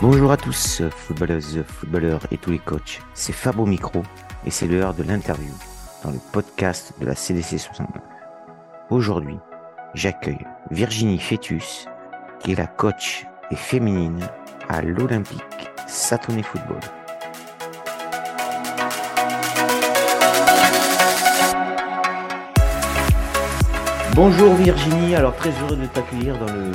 Bonjour à tous, footballeuses, footballeurs et tous les coachs. C'est Fabo Micro et c'est l'heure de l'interview dans le podcast de la CDC 69. Aujourd'hui, j'accueille Virginie Fétus, qui est la coach et féminine à l'Olympique Satonnet Football. Bonjour Virginie, alors très heureux de t'accueillir dans le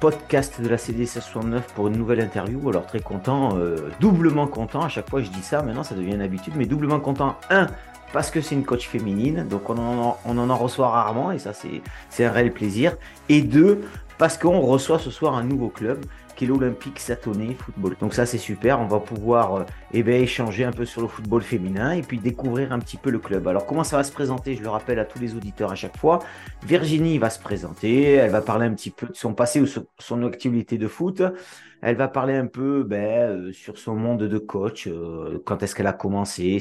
podcast de la CD 69 pour une nouvelle interview. Alors très content, euh, doublement content, à chaque fois je dis ça, maintenant ça devient une habitude, mais doublement content, un, parce que c'est une coach féminine, donc on en, on en, reçoit rarement, et ça c'est un réel plaisir, et deux, parce qu'on reçoit ce soir un nouveau club qui l'Olympique Satonnet Football. Donc ça c'est super, on va pouvoir euh, eh bien, échanger un peu sur le football féminin et puis découvrir un petit peu le club. Alors comment ça va se présenter? Je le rappelle à tous les auditeurs à chaque fois. Virginie va se présenter, elle va parler un petit peu de son passé ou son activité de foot. Elle va parler un peu ben, euh, sur son monde de coach, euh, quand est-ce qu'elle a commencé,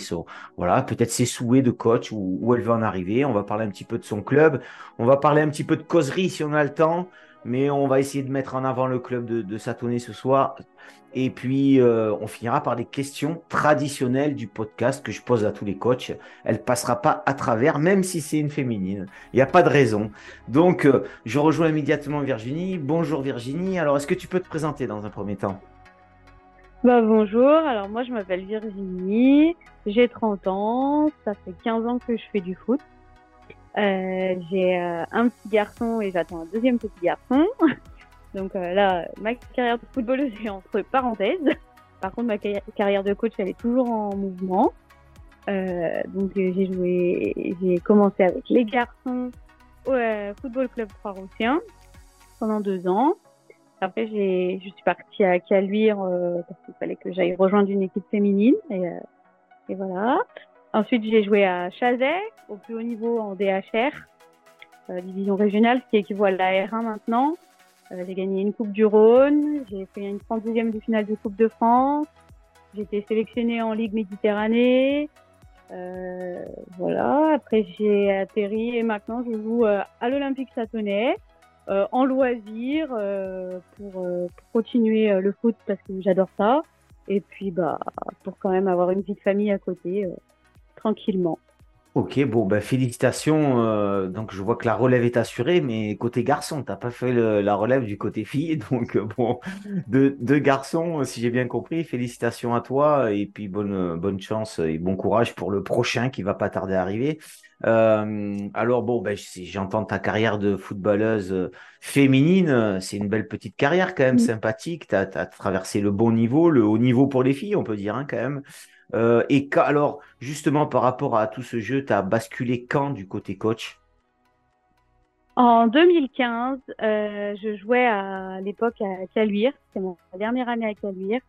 voilà, peut-être ses souhaits de coach, où, où elle veut en arriver. On va parler un petit peu de son club. On va parler un petit peu de causerie si on a le temps mais on va essayer de mettre en avant le club de, de ce soir. Et puis, euh, on finira par des questions traditionnelles du podcast que je pose à tous les coachs. Elle passera pas à travers, même si c'est une féminine. Il n'y a pas de raison. Donc, euh, je rejoins immédiatement Virginie. Bonjour Virginie. Alors, est-ce que tu peux te présenter dans un premier temps? Bah, bonjour, alors moi je m'appelle Virginie, j'ai 30 ans, ça fait 15 ans que je fais du foot. Euh, j'ai euh, un petit garçon et j'attends un deuxième petit garçon. Donc euh, là, ma carrière de footballeuse est entre parenthèses. Par contre, ma carrière de coach, elle est toujours en mouvement. donc j'ai joué, j'ai commencé avec les garçons au football club Trois-Roussien pendant deux ans. Après, j'ai, je suis partie à Caluire parce qu'il fallait que j'aille rejoindre une équipe féminine et, et voilà. Ensuite, j'ai joué à Chazet, au plus haut niveau en DHR, euh, division régionale, ce qui équivaut à la R1 maintenant. Euh, j'ai gagné une Coupe du Rhône, j'ai fait une 32e de finale de Coupe de France, j'ai été sélectionnée en Ligue Méditerranée. Euh, voilà, après j'ai atterri et maintenant je joue à l'Olympique Satonnet en loisir pour, continuer le foot parce que j'adore ça. Et puis bah pour quand même avoir une de famille à côté tranquillement. Ok, bon, ben, félicitations. Euh, donc, je vois que la relève est assurée, mais côté garçon, tu n'as pas fait la relève du côté fille. Donc, euh, bon, deux, garçons, si j'ai bien compris. Félicitations à toi et puis bonne, bonne chance et bon courage pour le prochain qui va pas tarder à arriver. Euh, alors, bon, ben, j'entends ta carrière de footballeuse féminine. C'est une belle petite carrière quand même, sympathique. Tu as, traversé le bon niveau, le haut niveau pour les filles, on peut dire, hein, quand même. Euh, et alors, justement, par rapport à tout ce jeu, tu as basculé quand du côté coach? En 2015, euh, je jouais à l'époque à Caluire. C'était ma dernière année à Caluire.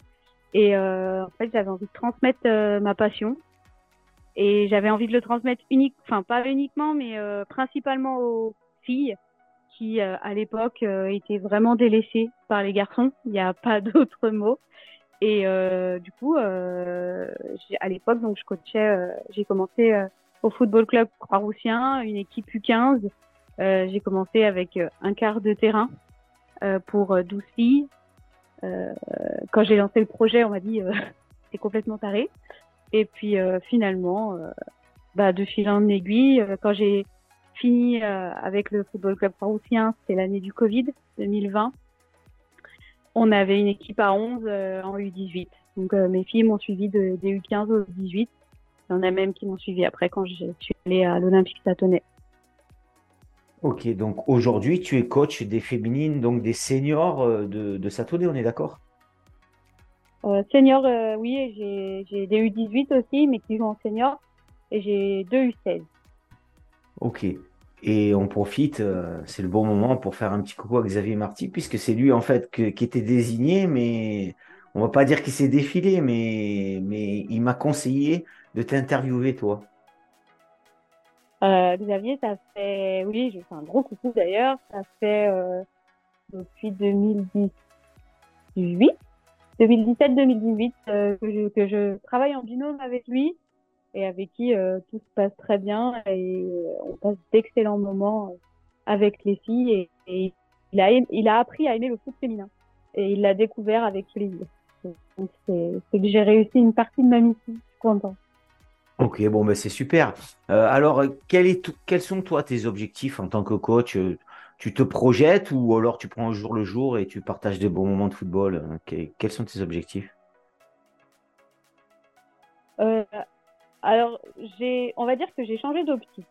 Et euh, en fait, j'avais envie de transmettre ma passion. Et j'avais envie de le transmettre unique, enfin pas uniquement, mais principalement aux filles qui, à l'époque, étaient vraiment délaissées par les garçons. Il n'y a pas d'autre mot. Et euh, du coup, euh, à l'époque, donc je coachais, euh, j'ai commencé euh, au football club Croix-Roussien, une équipe U15. j'ai commencé avec un quart de terrain pour 12 filles. quand j'ai lancé le projet, on m'a dit c'est complètement taré. Et puis finalement, bah, de fil en aiguille, quand j'ai fini avec le football club Croix-Roussien, c'était l'année du Covid 2020 on avait une équipe à 11 euh, en U18. Donc euh, mes filles m'ont suivi de, des U15 au U18. Il y en a même qui m'ont suivi après quand je suis allée à l'Olympique Satonnet. Ok, donc aujourd'hui tu es coach des féminines, donc des seniors euh, de, de Satonnet, on est d'accord? Euh, Senior, oui, j'ai des U18 aussi, mais qui jouent en senior, et j'ai deux U16. Ok, et on profite, euh, c'est le bon moment pour faire un petit coucou à Xavier Marty, puisque c'est lui en fait qui était désigné, mais on va pas dire qu'il s'est défilé, mais, mais il m'a conseillé de t'interviewer toi. Euh, Xavier, ça fait, oui, je fais un gros coucou d'ailleurs, ça fait euh, depuis 2018, 2017-2018 que, que je travaille en binôme avec lui et avec qui euh, tout se passe très bien et euh, on passe d'excellents moments euh, avec les filles et, il, a, il a appris à aimer le foot féminin et il l'a découvert avec plaisir. c'est que j'ai réussi une partie de ma mission. Je suis content. Ok, bon, ben c'est super. Euh, alors, quel est quels sont toi tes objectifs en tant que coach? Tu te projettes ou alors tu prends un jour le jour et tu partages des bons moments de football? Quels sont tes objectifs? Euh, Alors, on va dire que j'ai changé d'optique.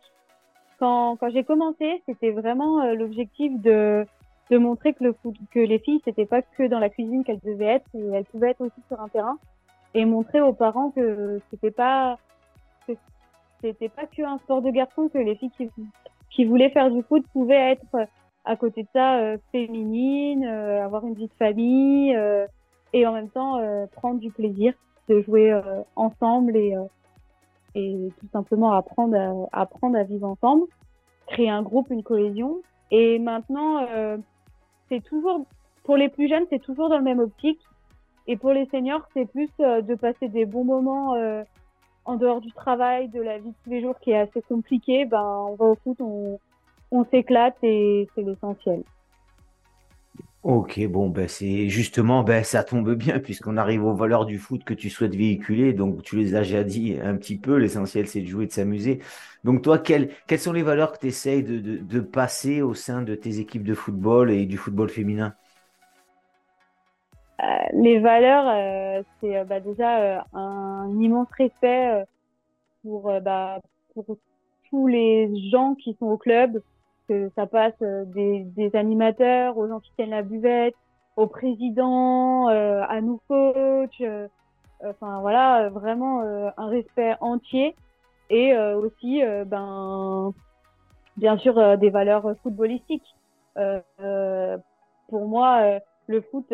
Quand, quand j'ai commencé, c'était vraiment euh, l'objectif de, de montrer que, le que les filles, c'était pas que dans la cuisine qu'elles devaient être, elles pouvaient être aussi sur un terrain, et montrer aux parents que c'était pas pas que un sport de garçon que les filles qui, qui voulaient faire du foot pouvaient être euh, à côté de ça euh, féminines, avoir une vie de famille et en même temps prendre du plaisir de jouer ensemble et et tout simplement apprendre à, apprendre à vivre ensemble, créer un groupe, une cohésion. Et maintenant, c'est toujours pour les plus jeunes, c'est toujours dans le même optique. Et pour les seniors, c'est plus de passer des bons moments en dehors du travail, de la vie de tous les jours qui est assez compliquée, ben, on va au foot, on s'éclate et c'est l'essentiel. Ok, bon, ben c'est justement, ben ça tombe bien puisqu'on arrive aux valeurs du foot que tu souhaites véhiculer. Donc, tu les as déjà dit un petit peu. L'essentiel, c'est de jouer, de s'amuser. Donc, toi, quelles, sont les valeurs que tu essayes de, de, passer au sein de tes équipes de football et du football féminin? Euh, les valeurs, euh, c'est euh, bah, déjà un immense respect pour, bah, pour tous les gens qui sont au club, que ça passe des, des animateurs aux gens qui tiennent la buvette, au président, à nous coachs, enfin voilà, vraiment un respect entier et aussi ben bien sûr des valeurs footballistiques. pour moi, le foot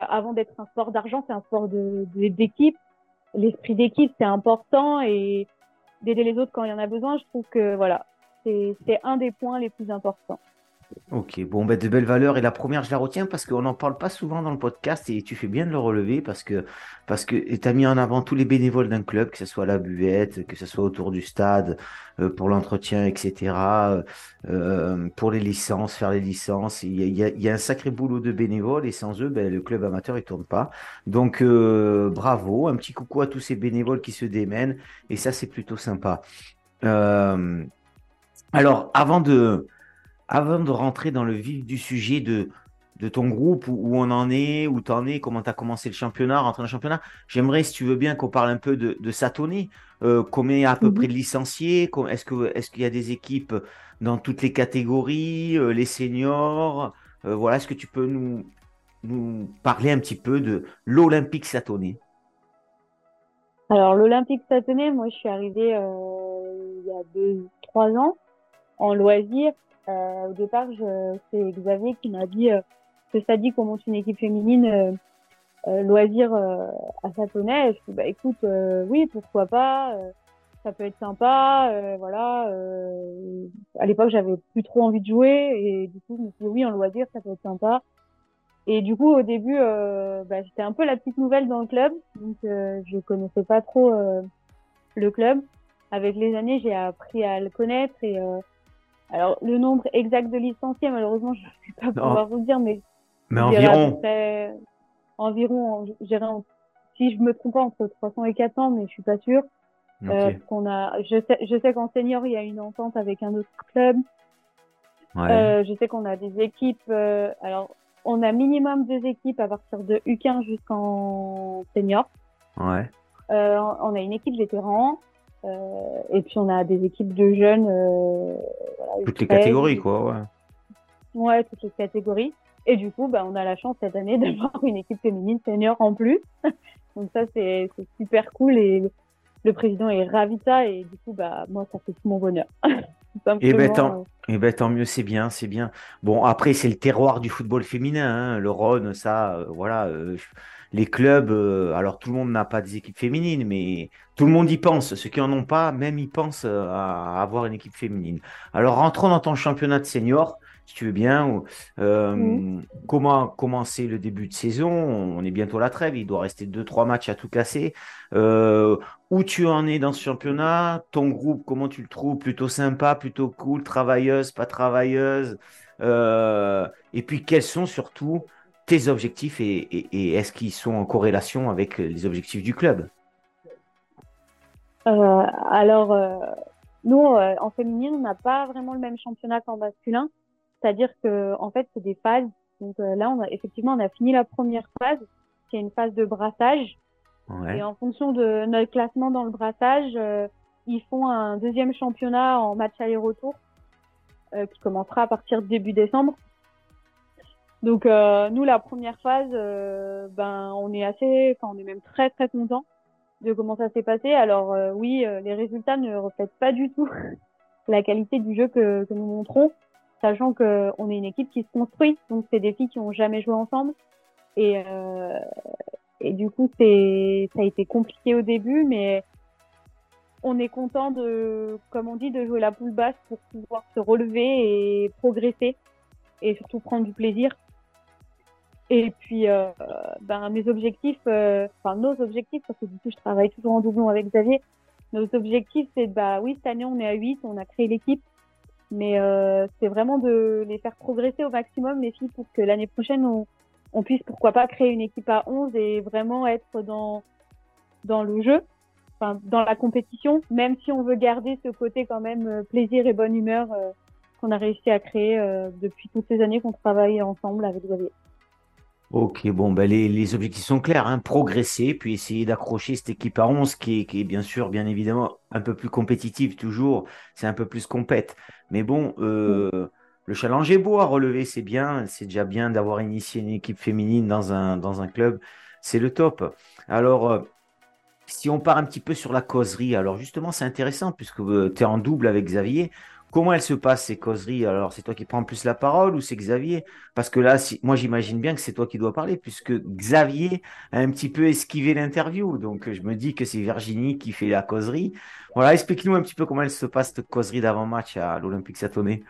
avant d'être un sport d'argent, c'est un sport d'équipe. L'esprit d'équipe, c'est important et d'aider les autres quand il y en a besoin, je trouve que voilà, c'est un des points les plus importants. Ok, bon, ben, de belles valeurs. Et la première, je la retiens parce qu'on n'en parle pas souvent dans le podcast et tu fais bien de le relever parce que parce tu as mis en avant tous les bénévoles d'un club, que ce soit la buvette, que ce soit autour du stade, euh, pour l'entretien, etc., euh, pour les licences, faire les licences. Il y, a, un sacré boulot de bénévoles et sans eux, ben, le club amateur, il tourne pas. Donc, euh, bravo, un petit coucou à tous ces bénévoles qui se démènent et ça, c'est plutôt sympa. Alors, avant de avant de rentrer dans le vif du sujet de, de ton groupe, où, on en est, où tu en es, comment tu as commencé le championnat, rentrer dans le championnat, j'aimerais, si tu veux bien, qu'on parle un peu de, de Satoné. Euh, combien à peu mhm. près de licenciés? Est-ce qu'il est y a des équipes dans toutes les catégories, euh, les seniors? Euh, Voilà, est-ce que tu peux nous, nous parler un petit peu de l'Olympique Satoné Alors, l'Olympique Satoné, moi, je suis arrivée il y a deux, trois ans en loisir euh, au départ, c'est Xavier qui m'a dit euh, que ça dit qu'on monte une équipe féminine euh, euh loisir à Satonnet. Je dis bah écoute, oui, pourquoi pas ça peut être sympa, voilà. à l'époque, j'avais plus trop envie de jouer et du coup, je me suis dit oui, en loisir, ça peut être sympa. Et du coup, au début, bah, j'étais un peu la petite nouvelle dans le club, donc je connaissais pas trop le club. Avec les années, j'ai appris à le connaître et alors, le nombre exact de licenciés, malheureusement, je ne vais pas pouvoir vous dire, mais. Mais environ. environ, si je me trompe pas, entre 300 et 400, mais je suis pas sûre. Euh, qu'on a, je sais, je sais qu'en senior, il y a une entente avec un autre club. Ouais. Euh, je sais qu'on a des équipes. Euh, alors, on a minimum deux équipes à partir de U15 jusqu'en senior. Ouais. Euh, on a une équipe vétéran. Euh, et puis on a des équipes de jeunes. Euh, voilà, toutes les catégories, quoi. Ouais. ouais, toutes les catégories. Et du coup, bah, on a la chance cette année d'avoir une équipe féminine senior en plus. Donc ça, c'est super cool et le président est ravi de ça et du coup, bah, moi, ça fait tout mon bonheur. et eh ben, tant, et eh ben, tant mieux, c'est bien, c'est bien. Bon, après, c'est le terroir du football féminin, hein, le Rhône, ça, euh, voilà. Euh, les clubs, euh, alors tout le monde n'a pas des équipes féminines, mais tout le monde y pense. Ceux qui en ont pas, même ils pensent euh, à avoir une équipe féminine. Alors rentrons dans ton championnat de senior, si tu veux bien. Euh, mmh. Comment commencer le début de saison? On est bientôt à la trêve, il doit rester deux trois matchs à tout casser. où tu en es dans ce championnat? Ton groupe, comment tu le trouves? Plutôt sympa, plutôt cool, travailleuse, pas travailleuse? Et puis quels sont surtout tes objectifs et, est-ce qu'ils sont en corrélation avec les objectifs du club? Alors, nous, en féminine, on n'a pas vraiment le même championnat qu'en masculin. C'est-à-dire que en fait, c'est des phases. Donc là, on a, effectivement, on a fini la première phase, qui est une phase de brassage. Et en fonction de notre classement dans le brassage, ils font un deuxième championnat en match aller-retour euh, qui commencera à partir de début décembre. Donc euh, nous la première phase, euh, ben on est assez, enfin on est même très très content de comment ça s'est passé. Alors oui, les résultats ne reflètent pas du tout la qualité du jeu que, que nous montrons, sachant que on est une équipe qui se construit, donc c'est des filles qui ont jamais joué ensemble et et du coup c'est ça a été compliqué au début, mais on est content de, comme on dit, de jouer la poule basse pour pouvoir se relever et progresser et surtout prendre du plaisir. Et puis, euh, ben, mes objectifs, euh, enfin nos objectifs, parce que du coup je travaille toujours en doublon avec Xavier, nos objectifs c'est, bah oui, cette année on est à 8, on a créé l'équipe, mais euh, c'est vraiment de les faire progresser au maximum les filles pour que l'année prochaine on, on puisse pourquoi pas créer une équipe à 11 et vraiment être dans, dans le jeu dans la compétition, même si on veut garder ce côté quand même euh, plaisir et bonne humeur euh, qu'on a réussi à créer euh, depuis toutes ces années qu'on travaille ensemble avec Xavier. Ok, bon, ben les, objectifs sont clairs, hein. progresser, puis essayer d'accrocher cette équipe à 11 qui est, qui est bien sûr, bien évidemment, un peu plus compétitive toujours, c'est un peu plus compète. Mais bon, le challenge est beau à relever, c'est bien, c'est déjà bien d'avoir initié une équipe féminine dans un, club, c'est le top. Alors, si on part un petit peu sur la causerie, alors justement, c'est intéressant puisque euh, tu es en double avec Xavier. Comment elles se passent ces causeries? Alors, c'est toi qui prends plus la parole ou c'est Xavier? Parce que là, moi, j'imagine bien que c'est toi qui dois parler puisque Xavier a un petit peu esquivé l'interview. Donc, je me dis que c'est Virginie qui fait la causerie. Voilà, explique-nous un petit peu comment elle se passe cette causerie d'avant-match à l'Olympique Satomé.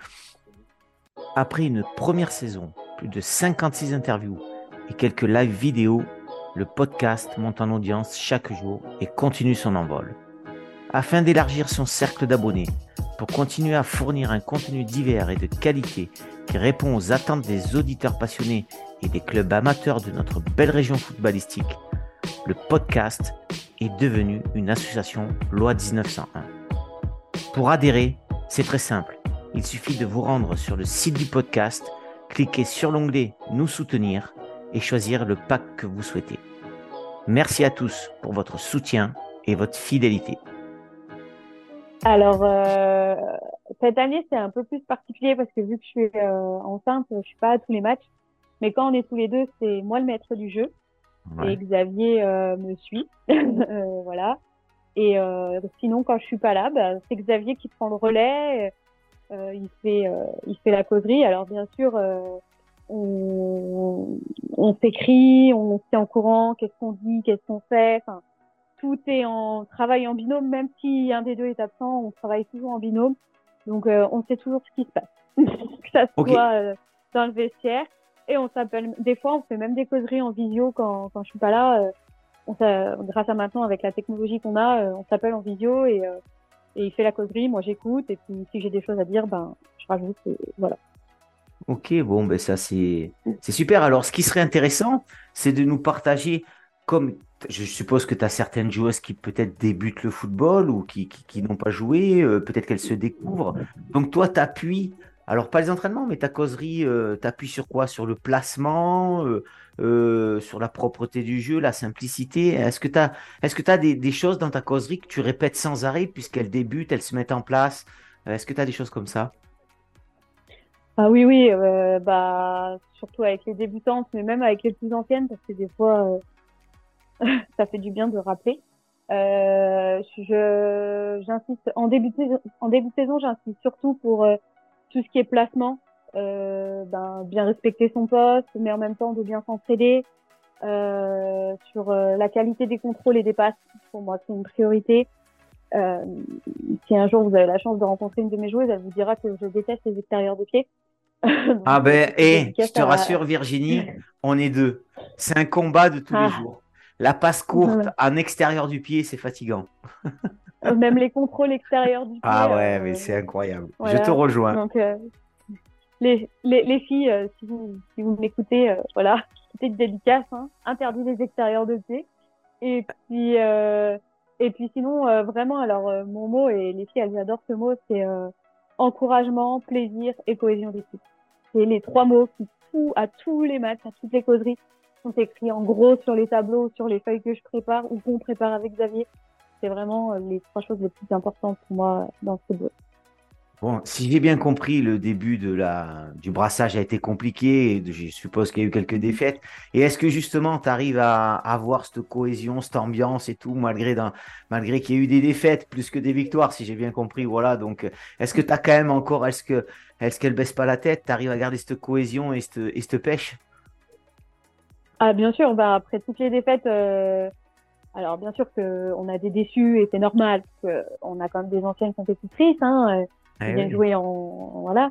Après une première saison, plus de 56 interviews et quelques live vidéo le podcast monte en audience chaque jour et continue son envol. Afin d'élargir son cercle d'abonnés, pour continuer à fournir un contenu divers et de qualité qui répond aux attentes des auditeurs passionnés et des clubs amateurs de notre belle région footballistique, le podcast est devenu une association loi 1901. Pour adhérer, c'est très simple. Il suffit de vous rendre sur le site du podcast, cliquer sur l'onglet Nous soutenir et choisir le pack que vous souhaitez. Merci à tous pour votre soutien et votre fidélité. Alors, euh, cette année, c'est un peu plus particulier parce que vu que je suis euh, enceinte, je suis pas à tous les matchs. Mais quand on est tous les deux, c'est moi le maître du jeu. Et Xavier euh, me suit. voilà. Et sinon, quand je suis pas là, bah, c'est Xavier qui prend le relais. il fait, il fait la causerie. Alors bien sûr, on, on s'écrit, on se en courant, qu'est-ce qu'on dit, qu'est-ce qu'on fait? Enfin, tout est en travail en binôme, même si un des deux est absent, on travaille toujours en binôme. Donc, euh, on sait toujours ce qui se passe, que ça soit euh, dans le vestiaire. Et on s'appelle. Des fois, on fait même des causeries en visio quand quand je suis pas là. Euh, on grâce à maintenant avec la technologie qu'on a, on s'appelle en visio et et il fait la causerie, moi j'écoute et puis si j'ai des choses à dire, ben je rajoute. Et voilà. Ok, bon, ben ça c'est super. Alors, ce qui serait intéressant, c'est de nous partager, comme je suppose que tu as certaines joueuses qui peut-être débutent le football ou qui, qui, n'ont pas joué, euh, peut-être qu'elles se découvrent. Donc, toi, tu appuies, alors pas les entraînements, mais ta causerie, euh, tu appuies sur quoi? Sur le placement, euh, sur la propreté du jeu, la simplicité? Est-ce que tu as, est -ce que as des, choses dans ta causerie que tu répètes sans arrêt puisqu'elles débutent, elles se mettent en place? Est-ce que tu as des choses comme ça? Ah oui, oui, euh, bah, surtout avec les débutantes, mais même avec les plus anciennes, parce que des fois, euh, ça fait du bien de rappeler. Euh, je, j'insiste en début de saison, en début de saison, j'insiste surtout pour euh, tout ce qui est placement, euh, ben, bien respecter son poste, mais en même temps de bien s'entraider. sur la qualité des contrôles et des passes, pour moi, c'est une priorité. si un jour vous avez la chance de rencontrer une de mes joueuses, elle vous dira que je déteste les extérieurs de pied. ah ben, et je te rassure Virginie, on est deux. C'est un combat de tous les ah. jours. La passe courte en extérieur du pied, c'est fatigant. Euh, même les contrôles extérieurs du pied. Ah ouais, euh, mais c'est incroyable. Je te rejoins. Donc, euh, les, les, les, filles, si vous, si vous m'écoutez, voilà, petite dédicace, hein, interdit les extérieurs de pied. Et puis, et puis sinon, vraiment, alors mon mot, et les filles, elles adorent ce mot, c'est encouragement, plaisir et cohésion d'équipe. C'est les trois mots qui, tout, à tous les matchs, à toutes les causeries, sont écrits en gros sur les tableaux, sur les feuilles que je prépare ou qu'on prépare avec Xavier. C'est vraiment les trois choses les plus importantes pour moi dans le football. Bon, si j'ai bien compris, le début de la, du brassage a été compliqué. Et je suppose qu'il y a eu quelques défaites. Et est-ce que justement, tu arrives à avoir cette cohésion, cette ambiance et tout, malgré, malgré qu'il y ait eu des défaites plus que des victoires, si j'ai bien compris. Voilà. Donc, est-ce que tu as quand même encore, est-ce que est-ce baisse pas la tête? Tu arrives à garder cette cohésion et cette, et cette pêche? Ah, bien sûr. Bah, après toutes les défaites. Euh, alors bien sûr qu'on a des déçus et c'est normal parce qu'on a quand même des anciennes compétitrices. Hein, eh bien joué en, voilà.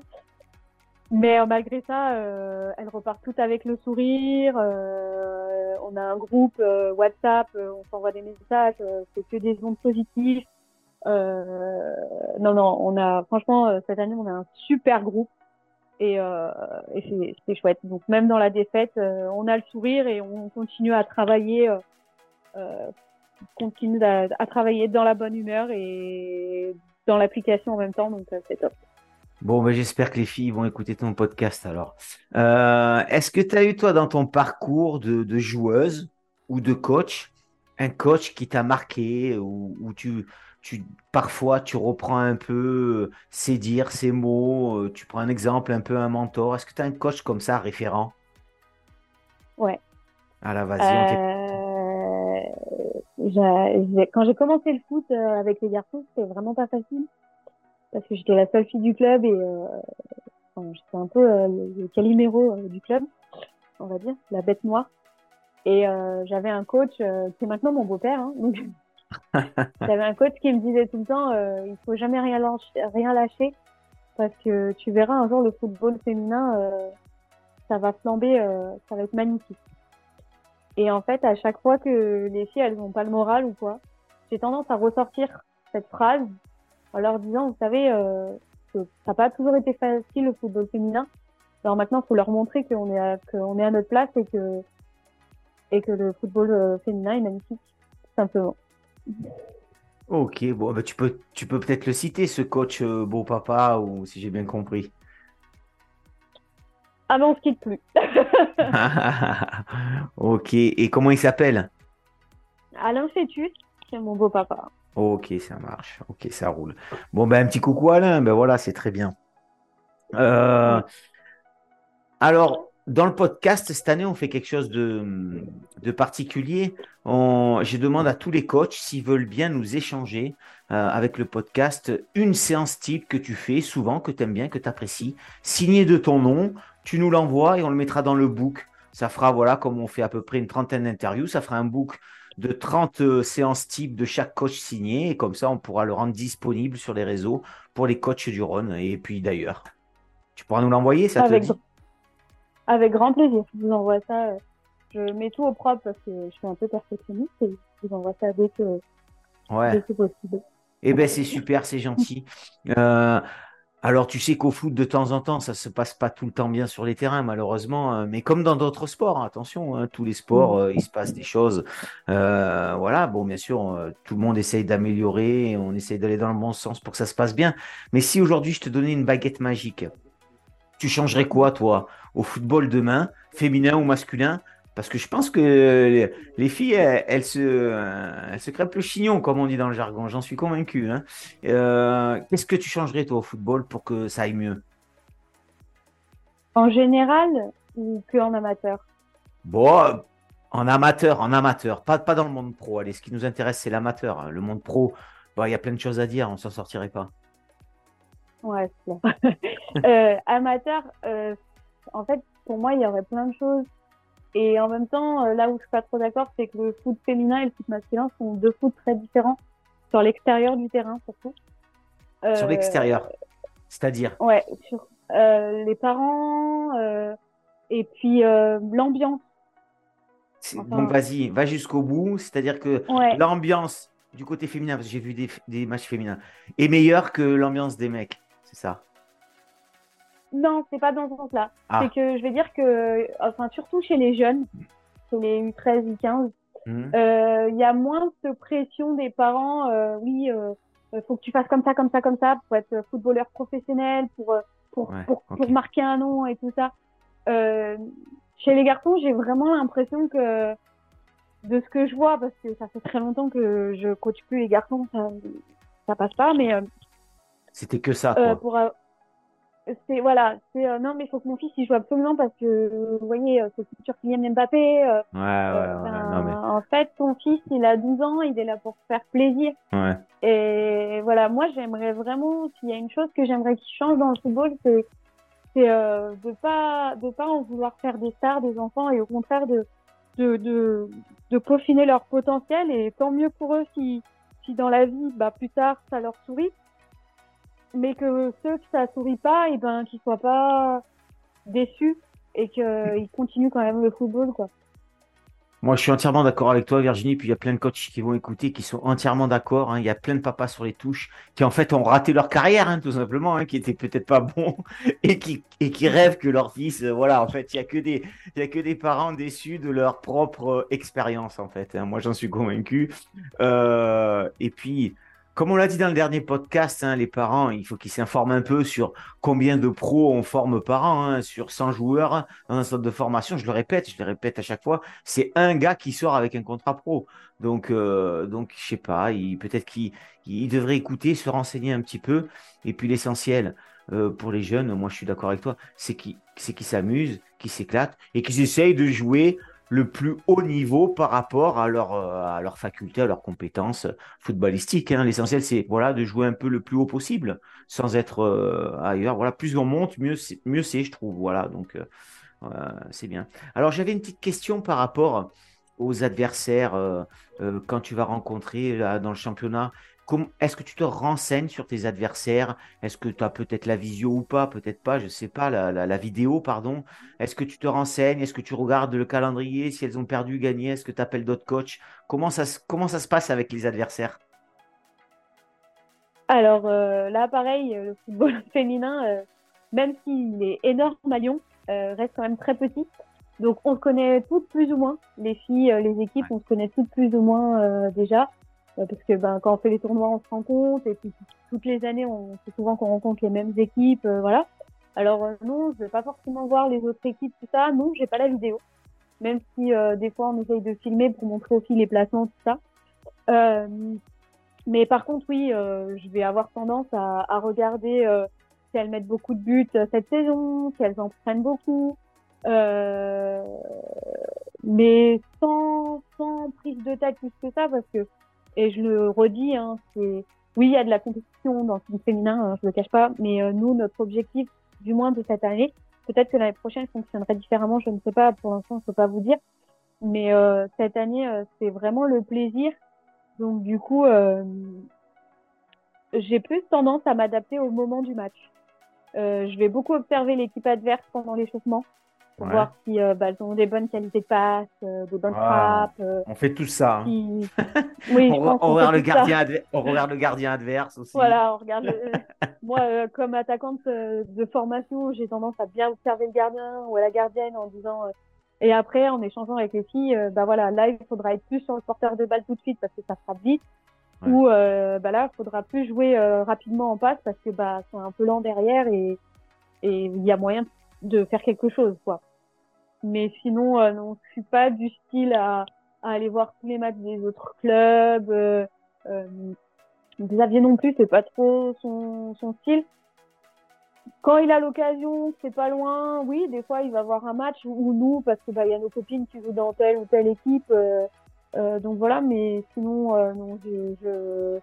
Mais euh, malgré ça, euh, elles repartent toutes avec le sourire. Euh, on a un groupe euh, WhatsApp, euh, on s'envoie des messages, c'est que des ondes positives. non, non, on a franchement cette année on a un super groupe et, et c'est chouette. Donc même dans la défaite, on a le sourire et on continue à travailler, continue à, travailler dans la bonne humeur et dans l'application en même temps, donc euh, c'est top. Bon, ben, j'espère que les filles vont écouter ton podcast alors. Euh, est-ce que tu as eu, toi, dans ton parcours de, joueuse ou de coach, un coach qui t'a marqué ou, tu, tu, parfois tu reprends un peu ses dires, ses mots, euh, tu prends un exemple, un peu un mentor. Est-ce que tu as un coach comme ça, référent? Ouais. Ah là, vas-y. quand j'ai commencé le foot avec les garçons, c'était vraiment pas facile parce que j'étais la seule fille du club et euh, j'étais un peu euh, le caliméro euh, du club, on va dire, la bête noire. Et j'avais un coach qui est maintenant mon beau-père, hein, donc j'avais un coach qui me disait tout le temps il faut jamais rien lâcher, rien lâcher parce que tu verras un jour le football féminin ça va flamber, ça va être magnifique. Et en fait, à chaque fois que les filles elles n'ont pas le moral ou quoi, j'ai tendance à ressortir cette phrase en leur disant, vous savez, euh, que ça n'a pas toujours été facile le football féminin. Alors maintenant, il faut leur montrer qu'on est, à, qu'on est à notre place et que, et que le football euh, féminin est magnifique, simplement. Ok, bon, bah, tu peux, tu peux peut-être le citer, ce coach euh, beau papa, ou si j'ai bien compris. Ah non, on se quitte plus. ok, et comment il s'appelle? Alain Fétus, c'est mon beau papa. Ok, ça marche. Ok, ça roule. Bon, ben un petit coucou Alain, ben voilà, c'est très bien. Euh, alors, dans le podcast, cette année, on fait quelque chose de, de particulier. On, je demande à tous les coachs s'ils veulent bien nous échanger euh, avec le podcast une séance type que tu fais souvent, que tu aimes bien, que tu apprécies, signé de ton nom. Tu nous l'envoies et on le mettra dans le book. Ça fera, voilà, comme on fait à peu près une trentaine d'interviews, ça fera un book de 30 euh, séances type de chaque coach signé. Et comme ça, on pourra le rendre disponible sur les réseaux pour les coachs du Rhône et puis d'ailleurs. Tu pourras nous l'envoyer, ça avec, te dit? Avec grand plaisir. Je vous envoie ça. Euh, je mets tout au propre parce que je suis un peu perfectionniste et je vous envoie ça dès que, ouais. c'est possible. Eh bien, c'est super, c'est gentil. Euh, alors, tu sais qu'au foot, de temps en temps, ça se passe pas tout le temps bien sur les terrains, malheureusement. Hein, mais comme dans d'autres sports, hein, attention, hein, tous les sports, mm. euh, il se passe des choses. Euh, voilà, bon, bien sûr, euh, tout le monde essaye d'améliorer, on essaye d'aller dans le bon sens pour que ça se passe bien. Mais si aujourd'hui je te donnais une baguette magique, tu changerais quoi, toi, au football demain, féminin ou masculin? Parce que je pense que les filles, elles, se, elles se crêpent le chignon, comme on dit dans le jargon. J'en suis convaincu. Hein. Euh, qu'est-ce que tu changerais, toi, au football pour que ça aille mieux? En général ou que en amateur? Bon, en amateur, en amateur. Pas, pas dans le monde pro. Allez, ce qui nous intéresse, c'est l'amateur. Hein. Le monde pro, il y a plein de choses à dire. On s'en sortirait pas. Ouais, c'est euh, amateur, euh, en fait, pour moi, il y aurait plein de choses et en même temps, euh, là où je suis pas trop d'accord, c'est que le foot féminin et le foot masculin sont deux foot très différents sur l'extérieur du terrain surtout. Euh, sur l'extérieur, c'est-à-dire Ouais, sur les parents et puis l'ambiance. Donc vas-y, va jusqu'au bout, c'est-à-dire que l'ambiance du côté féminin, parce que j'ai vu des, des matchs féminins, est meilleure que l'ambiance des mecs, c'est ça non, c'est pas dans ce sens-là. Ah. C'est que je vais dire que, enfin, surtout chez les jeunes, chez les U13, U15, mhm. euh, il y a moins de pression des parents. Euh, oui, euh, faut que tu fasses comme ça, comme ça, comme ça pour être footballeur professionnel, pour pour, pour, pour, marquer un nom et tout ça. chez les garçons, j'ai vraiment l'impression que de ce que je vois, parce que ça fait très longtemps que je coach plus les garçons, ça, ça passe pas, mais c'était que ça. Quoi. pour, c'est voilà, c'est euh, non mais il faut que mon fils il joue absolument parce que vous voyez euh, c'est le futur Kylian Mbappé. Euh, ouais, ouais, ouais non, mais... En fait, ton fils il a 12 ans, il est là pour faire plaisir. Ouais. Et voilà, moi j'aimerais vraiment s'il y a une chose que j'aimerais qu'il change dans le football, c'est c'est euh, de pas de pas en vouloir faire des stars des enfants et au contraire de de de, de peaufiner leur potentiel et tant mieux pour eux si si dans la vie bah plus tard ça leur sourit mais que ceux qui ça sourit pas, et eh ben qu'ils soient pas déçus et qu'ils continuent quand même le football, quoi. Moi, je suis entièrement d'accord avec toi, Virginie. Puis il y a plein de coachs qui vont écouter, qui sont entièrement d'accord. Hein. Il y a plein de papas sur les touches qui en fait ont raté leur carrière, hein, tout simplement, hein, qui étaient peut-être pas bons et qui et qui rêvent que leur fils, euh, voilà, en fait, il y a que des il y a que des parents déçus de leur propre euh, expérience, en fait. Moi, j'en suis convaincu. Euh, et puis comme on l'a dit dans le dernier podcast, hein, les parents, il faut qu'ils s'informent un peu sur combien de pros on forme par an, hein, sur 100 joueurs dans un centre de formation. Je le répète, je le répète à chaque fois, c'est un gars qui sort avec un contrat pro. Donc, euh, donc je sais pas, peut-être qu'il devrait écouter, se renseigner un petit peu. Et puis l'essentiel euh, pour les jeunes, moi je suis d'accord avec toi, c'est qu'ils s'amusent, qu'ils s'éclatent et qu'ils essayent de jouer le plus haut niveau par rapport à leur, euh, à leur faculté, à leurs compétences footballistiques. Hein. L'essentiel, c'est voilà, de jouer un peu le plus haut possible, sans être euh, ailleurs. Voilà, plus on monte, mieux c'est, mieux c'est, je trouve. Voilà, donc euh, c'est bien. Alors, j'avais une petite question par rapport aux adversaires quand tu vas rencontrer dans le championnat est-ce que tu te renseignes sur tes adversaires? Est-ce que tu as peut-être la visio ou pas? Peut-être pas, je ne sais pas, la, vidéo, pardon. Est-ce que tu te renseignes? Est-ce que tu regardes le calendrier? Si elles ont perdu, gagné Est-ce que tu appelles d'autres coachs? Comment ça, comment ça se passe avec les adversaires? Alors euh, là, pareil, le football féminin, euh, même s'il est énorme à Lyon, euh, reste quand même très petit. Donc on se connaît toutes plus ou moins. Les filles, les équipes, on se connaît toutes plus ou moins déjà. Euh, parce que ben, quand on fait les tournois, on se rend compte, et puis toutes les années, c'est souvent qu'on rencontre les mêmes équipes, euh, voilà. Alors euh, non, je vais pas forcément voir les autres équipes, tout ça. Non, j'ai pas la vidéo, même si des fois on essaye de filmer pour montrer aussi les placements, tout ça. mais par contre, oui, je vais avoir tendance à, à regarder si elles mettent beaucoup de buts cette saison, si elles en prennent beaucoup. mais sans, sans prise de tête plus que ça, parce que et je le redis, hein, c'est oui, il y a de la compétition dans le féminin, hein, je le cache pas, mais euh, nous, notre objectif, du moins de cette année, peut-être que l'année prochaine fonctionnerait différemment, je ne sais pas, pour l'instant, je peux pas vous dire, mais euh, cette année, euh, c'est vraiment le plaisir. Donc du coup, j'ai plus tendance à m'adapter au moment du match. je vais beaucoup observer l'équipe adverse pendant l'échauffement pour voir si euh, bah, elles ont des bonnes qualités de passe, euh, des bonnes frappes. Euh, on fait tout ça. Hein. oui, on, regarde le gardien on regarde le gardien adverse aussi. Voilà, on regarde. Moi, comme attaquante de formation, j'ai tendance à bien observer le gardien ou la gardienne en disant. et après, en échangeant avec les filles, bah voilà, là, il faudra être plus sur le porteur de balle tout de suite parce que ça frappe vite. Ou bah là, il faudra plus jouer rapidement en passe parce que bah, sont un peu lents derrière et et il y a moyen de faire quelque chose, quoi. Mais sinon, euh, non, je suis pas du style à, aller voir tous les matchs des autres clubs. Euh, euh, Xavier non plus, c'est pas trop son, style. Quand il a l'occasion, c'est pas loin, oui, des fois il va voir un match ou nous parce que bah y a nos copines qui jouent dans telle ou telle équipe. Euh, euh donc voilà, mais sinon non, je,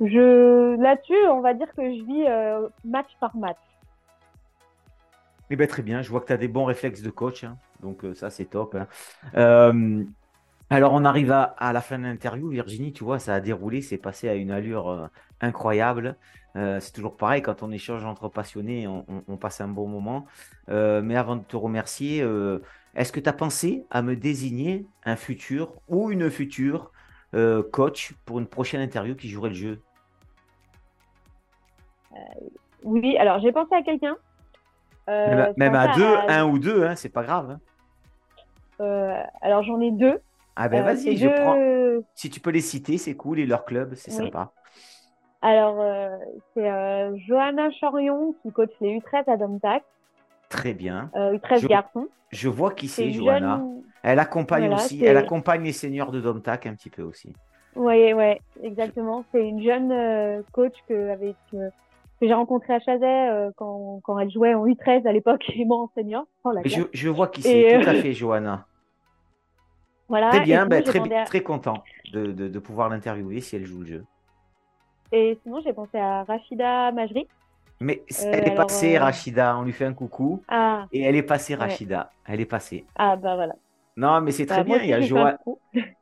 je, là-dessus, on va dire que je vis match par match. Eh ben, très bien, je vois que tu as des bons réflexes de coach, hein. Donc euh, ça c'est top. Hein. Euh, alors on arrive à, la fin de l'interview, Virginie, tu vois, ça a déroulé, c'est passé à une allure euh, incroyable. c'est toujours pareil, quand on échange entre passionnés, on, passe un bon moment. mais avant de te remercier, est-ce que tu as pensé à me désigner un futur ou une future coach pour une prochaine interview qui jouerait le jeu? Oui, alors j'ai pensé à quelqu'un Euh, même, à deux, un ou deux, hein, c'est pas grave. hein. Euh, alors j'en ai deux. Ah ben Euh, vas-y, je prends. Si tu peux les citer, c'est cool et leur club, c'est Oui. sympa. Alors euh, c'est euh, Johanna Chorion qui coach les U13 à Domtac, Très bien. euh, U13 Je- garçons. Je vois qui C'est Johanna. jeune. Elle accompagne Voilà, aussi, elle accompagne les seniors de Domtac un petit peu aussi. Ouais, ouais, exactement. C'est une jeune coach que, avec, que j'ai rencontrée à Chazet quand, quand elle jouait en U13 à l'époque et moi en senior. Oh, je, je vois qui c'est, tout à fait, Johanna. Voilà. Très Et bien, sinon, ben, très, à- très content de, de- de pouvoir l'interviewer si elle joue le jeu. Et sinon, j'ai pensé à Rachida Majri. Mais Euh, elle est alors, passée, euh, Rachida, on lui fait un coucou. Ah, Et elle est passée, Ouais. Rachida. Elle est passée. ah bah voilà. Non, mais c'est Bah, très bien. Il y a, il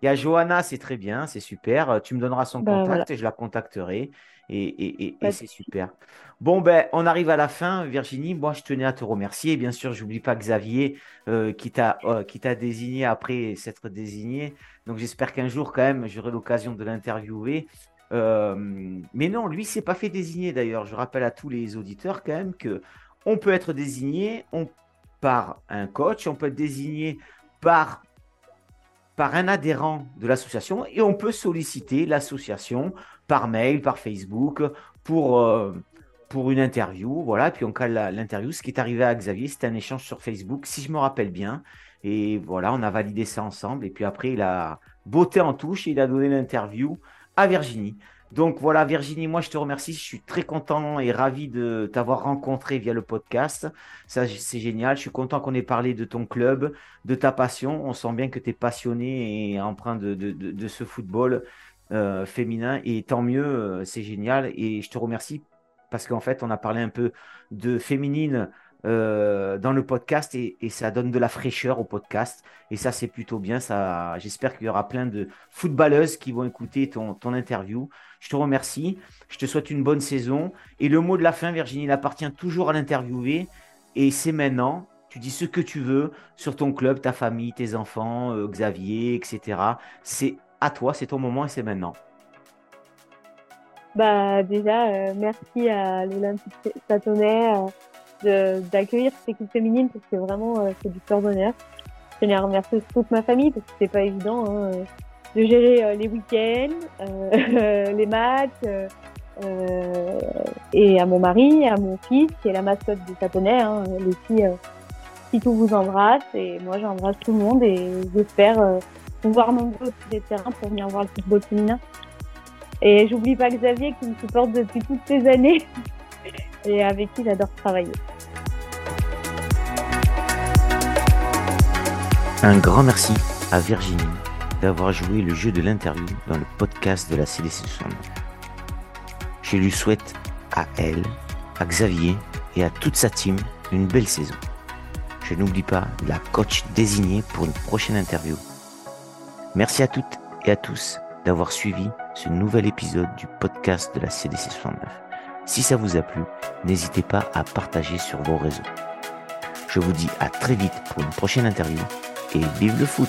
y Johanna, c'est très bien, c'est super. Tu me donneras son Bah, contact, je la contacterai. Et, et- et- Pas et de c'est super. Bon, ben, on arrive à la fin, Virginie. Moi, je tenais à te remercier. Bien sûr, j'oublie pas Xavier euh, qui t'a euh, qui t'a désigné après s'être désigné. Donc, j'espère qu'un jour, quand même, j'aurai l'occasion de l'interviewer. Euh, mais non, lui, s'est pas fait désigner d'ailleurs. Je rappelle à tous les auditeurs quand même que on peut être désigné on, par un coach, on peut être désigné par par un adhérent de l'association et on peut solliciter l'association par mail, par Facebook pour, euh, une interview. Voilà, puis on cale l'interview. Ce qui est arrivé à Xavier, c'était un échange sur Facebook, si je me rappelle bien. Et voilà, on a validé ça ensemble. Et puis après, il a botté en touche et il a donné l'interview à Virginie. Donc voilà, Virginie, moi je te remercie. Je suis très content et ravi de t'avoir rencontré via le podcast. Ça, c'est génial. Je suis content qu'on ait parlé de ton club, de ta passion. On sent bien que tu es passionné et empreint de, ce football euh, féminin. Et tant mieux, euh, c'est génial. Et je te remercie parce qu'en fait, on a parlé un peu de féminine euh, dans le podcast et, ça donne de la fraîcheur au podcast. Et ça, c'est plutôt bien. Ça, j'espère qu'il y aura plein de footballeuses qui vont écouter ton, ton interview. Je te remercie. Je te souhaite une bonne saison. Et le mot de la fin, Virginie, il appartient toujours à l'interviewer. Et c'est maintenant. Tu dis ce que tu veux sur ton club, ta famille, tes enfants, euh, Xavier, etc. C'est à toi, c'est ton moment et c'est maintenant. Bah déjà, euh, merci à l'Olympique Satonnet d'accueillir cette équipe féminine parce que vraiment euh, c'est du pur bonheur. Je tenais à remercier toute ma famille parce que c'est pas évident hein, euh, de gérer euh, les week-ends, les matchs, et à mon mari, à mon fils qui est la mascotte du Satonnet. Hein, les filles, qui tout vous embrasse et moi j'embrasse tout le monde et j'espère euh, vous voir nombreux sur les terrains pour venir voir le football féminin. Et j'oublie pas Xavier qui me supporte depuis toutes ces années avec qui j'adore travailler. Un grand merci à Virginie d'avoir joué le jeu de l'interview dans le podcast de la CDC 69. Je lui souhaite à elle, à Xavier et à toute sa team une belle saison. Je n'oublie pas la coach désignée pour une prochaine interview. Merci à toutes et à tous d'avoir suivi ce nouvel épisode du podcast de la CDC 69. Si ça vous a plu, n'hésitez pas à partager sur vos réseaux. Je vous dis à très vite pour une prochaine interview et vive le foot